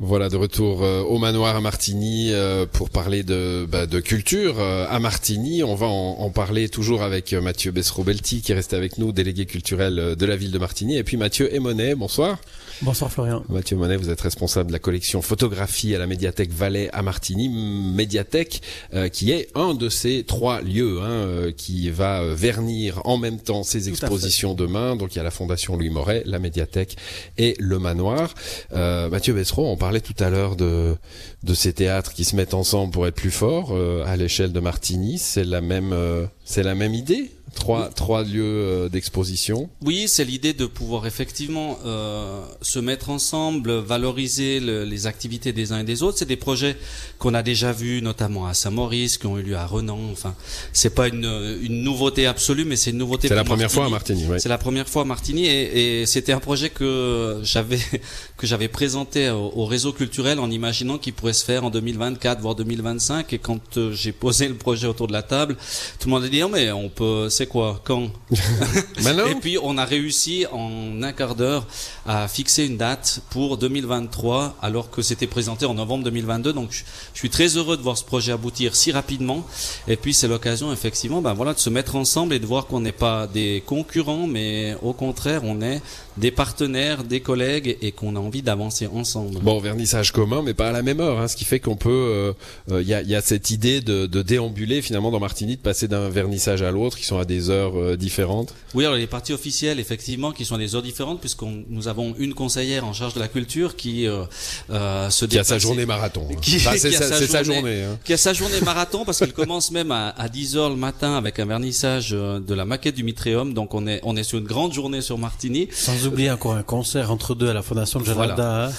Voilà de retour euh, au manoir à Martigny euh, pour parler de, bah, de culture euh, à Martigny. On va en, en parler toujours avec Mathieu Bessero-Belti qui est resté avec nous, délégué culturel de la ville de Martigny, et puis Mathieu Emonet. Bonsoir. Bonsoir Florian. Mathieu Monet, vous êtes responsable de la collection photographie à la médiathèque Valais à Martigny, médiathèque qui est un de ces trois lieux hein, qui va vernir en même temps ses expositions demain. Donc il y a la Fondation Louis Moret, la médiathèque et le manoir. Mathieu Bessereau, on parlait tout à l'heure de de ces théâtres qui se mettent ensemble pour être plus forts euh, à l'échelle de Martigny. C'est la euh, c'est la même idée Trois, trois lieux euh, d'exposition. Oui, c'est l'idée de pouvoir effectivement euh, se mettre ensemble, valoriser le, les activités des uns et des autres. C'est des projets qu'on a déjà vus, notamment à Saint-Maurice, qui ont eu lieu à Renan. Enfin, c'est pas une, une nouveauté absolue, mais c'est une nouveauté. C'est la première fois à Martigny. Oui. C'est la première fois à Martigny, et, et c'était un projet que j'avais que j'avais présenté au, au, réseau culturel en imaginant qu'il pourrait se faire en 2024, voire 2025. Et quand euh, j'ai posé le projet autour de la table, tout le monde a dit oh, mais on peut quoi Quand Et puis on a réussi en un quart d'heure à fixer une date pour 2023 alors que c'était présenté en novembre 2022. Donc je, suis très heureux de voir ce projet aboutir si rapidement. Et puis c'est l'occasion effectivement ben voilà, de se mettre ensemble et de voir qu'on n'est pas des concurrents mais au contraire on est des partenaires, des collègues et qu'on a envie d'avancer ensemble. Bon, vernissage commun, mais pas à la même heure, hein, ce qui fait qu'on peut, il euh, euh, y, a, y, a, cette idée de, de, déambuler finalement dans Martigny, de passer d'un vernissage à l'autre, qui sont à des heures euh, différentes. Oui, alors les parties officielles, effectivement, qui sont à des heures différentes, puisqu'on nous avons une conseillère en charge de la culture qui se qui a sa journée marathon. Qui, enfin, c'est sa, sa, journée. Hein. Qui a sa journée marathon parce qu'elle commence même à, à 10 heures le matin avec un vernissage de la maquette du Mitréum. Donc on est on est sur une grande journée sur Martigny oublier encore un concert entre deux à la Fondation de Voilà.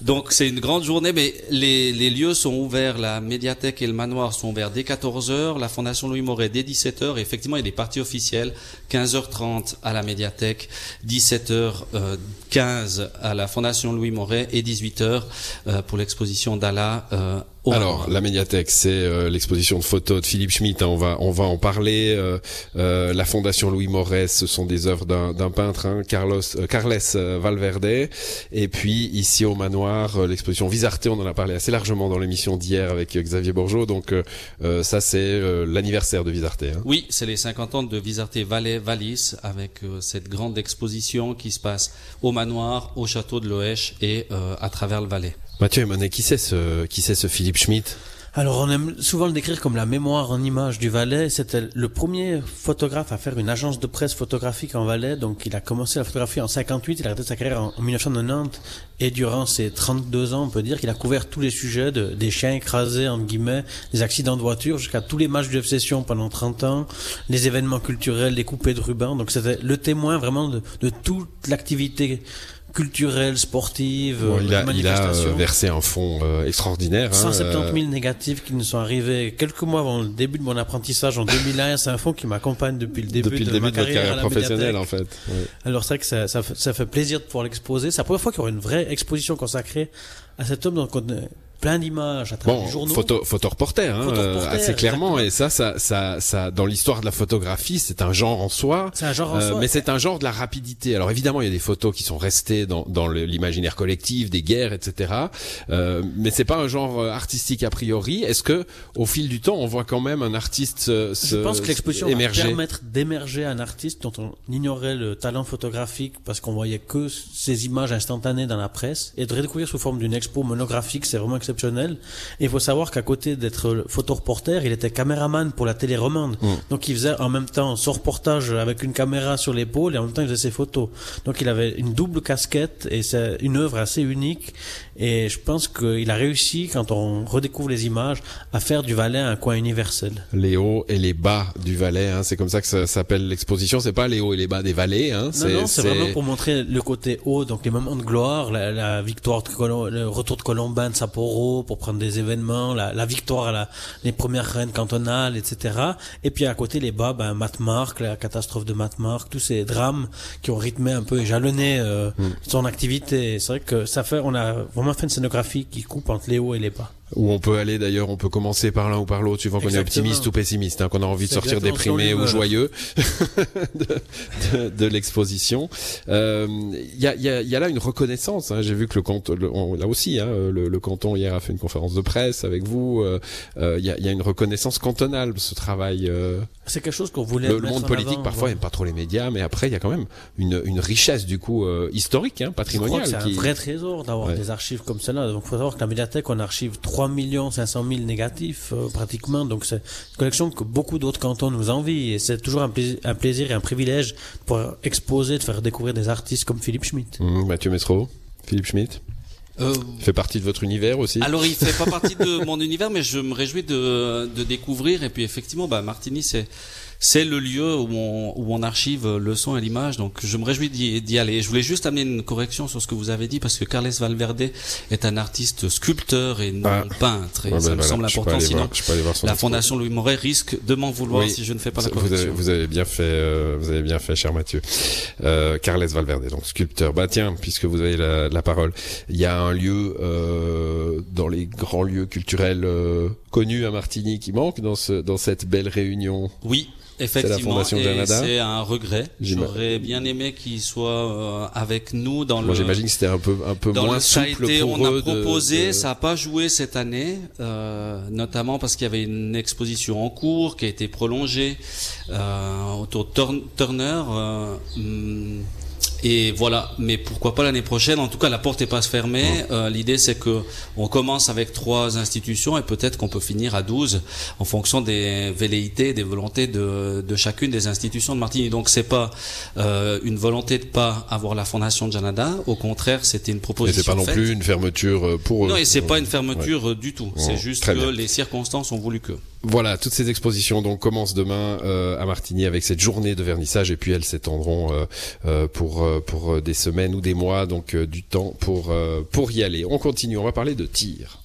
Donc c'est une grande journée, mais les, les, lieux sont ouverts. La médiathèque et le manoir sont ouverts dès 14h, la Fondation Louis Moret dès 17h. Et effectivement, il y a des parties officielles, 15h30 à la médiathèque, 17h15 à la Fondation Louis Moret et 18h euh, pour l'exposition d'Ala euh, alors, la médiathèque, c'est euh, l'exposition de photos de Philippe Schmitt. Hein, on va, on va en parler. Euh, euh, la Fondation Louis Morès, ce sont des œuvres d'un peintre, hein, Carlos, Carles Valverde. Et puis ici au manoir, l'exposition Visarte. On en a parlé assez largement dans l'émission d'hier avec Xavier Bourgeot. Donc ça, c'est l'anniversaire de Visarte. Hein. Oui, c'est les 50 ans de Visarte Valais Valis avec cette grande exposition qui se passe au manoir, au château de Loèche et à travers le Valais. Mathieu Monet, qui c'est ce, qui c'est ce Philippe Schmitt? Alors on aime souvent le décrire comme la mémoire en image du Valais. C'était le premier photographe à faire une agence de presse photographique en Valais. Donc il a commencé la photographie en 58, il a arrêté sa carrière en, 1990 et durant ses 32 ans, on peut dire qu'il a couvert tous les sujets de, des chiens écrasés entre guillemets, des accidents de voiture jusqu'à tous les matchs de session pendant 30 ans, les événements culturels, les coupées de ruban. Donc c'était le témoin vraiment de toute l'activité culturelle, sportive, bon, il, a, il a euh, versé un fonds euh, extraordinaire. 170 000 hein, négatifs qui nous sont arrivés quelques mois avant le début de mon apprentissage en 2001. c'est un fonds qui m'accompagne depuis le début, depuis de, le début ma de carrière professionnelle en fait. Ouais. Alors c'est vrai que ça, ça, ça, fait plaisir de pouvoir l'exposer. C'est la première fois qu'il y aura une vraie exposition consacrée à cet homme. Donc on, plein d'images à travers les journaux. Photo, photo reporter, hein, euh, assez clairement. Et ça, ça, ça, ça, dans l'histoire de la photographie, c'est un genre en soi. C'est un genre en euh, soi. Mais c'est un genre de la rapidité. Alors évidemment, il y a des photos qui sont restées dans, dans l'imaginaire collectif, des guerres, etc. Euh, mais c'est pas un genre euh, artistique a priori. Est-ce que, au fil du temps, on voit quand même un artiste se, Je pense que l'exposition va permettre d'émerger un artiste dont on ignorait le talent photographique parce qu'on voyait que ces images instantanées dans la presse et de redécouvrir sous forme d'une expo monographique, c'est vraiment exceptionnel. Et il faut savoir qu'à côté d'être photoreporter, il était caméraman pour la télé romande. Mm. Donc il faisait en même temps son reportage avec une caméra sur l'épaule et en même temps il faisait ses photos. Donc il avait une double casquette et c'est une œuvre assez unique. Et je pense qu'il a réussi, quand on redécouvre les images, à faire du Valais un coin universel. Les hauts et les bas du Valais, hein, c'est comme ça que ça s'appelle l'exposition. C'est pas les hauts et les bas des vallées. Hein, non, non, c'est vraiment pour montrer le côté haut, donc les moments de gloire, la, la victoire, de le retour de Colombin de Sapporo, pour prendre des événements, la, la victoire à la, les premières reines cantonales, etc. Et puis à côté les bas, ben Matmark, la catastrophe de Matmark, tous ces drames qui ont rythmé un peu et jalonné euh, mm. son activité. C'est vrai que ça fait, on a vraiment fait une scénographie qui coupe entre les hauts et les bas. Où on peut aller d'ailleurs, on peut commencer par l'un ou par l'autre, suivant qu'on est optimiste ou pessimiste, hein, qu'on a envie de sortir déprimé ou joyeux de, de, l'exposition. Il euh, y, a, y, a, y, a, là une reconnaissance. Hein. J'ai vu que le canton, là aussi, hein, le, le, canton hier a fait une conférence de presse avec vous. Il euh, euh, y, a, y, a, une reconnaissance cantonale de ce travail. C'est quelque chose qu'on voulait. Le, le monde politique parfois n'aime pas trop les médias, mais après il y a quand même une, une richesse du coup historique, hein, patrimoniale. C'est un vrai trésor d'avoir des archives comme cela. Donc il faut savoir que la médiathèque on archive 3 500 000 négatifs euh, pratiquement. Donc c'est une collection que beaucoup d'autres cantons nous envient et c'est toujours un, plaisir et un privilège pour exposer, de faire découvrir des artistes comme Philippe Schmitt. Mmh, Mathieu Mestro, Philippe Schmitt. Euh, fait partie de votre univers aussi Alors il fait pas partie de mon univers, mais je me réjouis de, de découvrir. Et puis effectivement, bah, Martini, c'est c'est le lieu où on, où on archive le son et l'image. Donc je me réjouis d'y aller. Je voulais juste amener une correction sur ce que vous avez dit parce que Carles Valverde est un artiste sculpteur et non ah. peintre. Et ça me semble important. Sinon, la Fondation Louis Moret risque de m'en vouloir si je ne fais pas la correction. Vous avez, vous avez bien fait, euh, vous avez bien fait, cher Mathieu. Euh, Carles Valverde, donc sculpteur. Bah tiens, puisque vous avez la, la parole, il y a un lieu euh, dans les grands lieux culturels connus à Martigny qui manque dans ce dans cette belle réunion. Oui, Effectivement, c'est un regret. J'aurais bien aimé qu'il soit euh, avec nous dans Moi, j'imagine que c'était un peu un peu moins souple pour On a proposé, ça n'a pas joué cette année, euh, notamment parce qu'il y avait une exposition en cours qui a été prolongée euh, autour de Turner. Euh, hum, et voilà, mais pourquoi pas l'année prochaine? En tout cas, la porte n'est pas fermée. Euh, L'idée, c'est que on commence avec trois institutions et peut-être qu'on peut finir à 12 en fonction des velléités, des volontés de, de chacune des institutions de Martinique. Donc, c'est pas euh, une volonté de pas avoir la fondation de Janada. Au contraire, c'était une proposition. Et c'est pas non plus une fermeture euh, pour eux. Non, et c'est pas une fermeture du tout. C'est juste que les circonstances ont voulu que. Voilà, toutes ces expositions donc commencent demain euh, à Martigny avec cette journée de vernissage et puis elles s'étendront euh, pour pour des semaines ou des mois donc du temps pour pour y aller. On continue, on va parler de tir.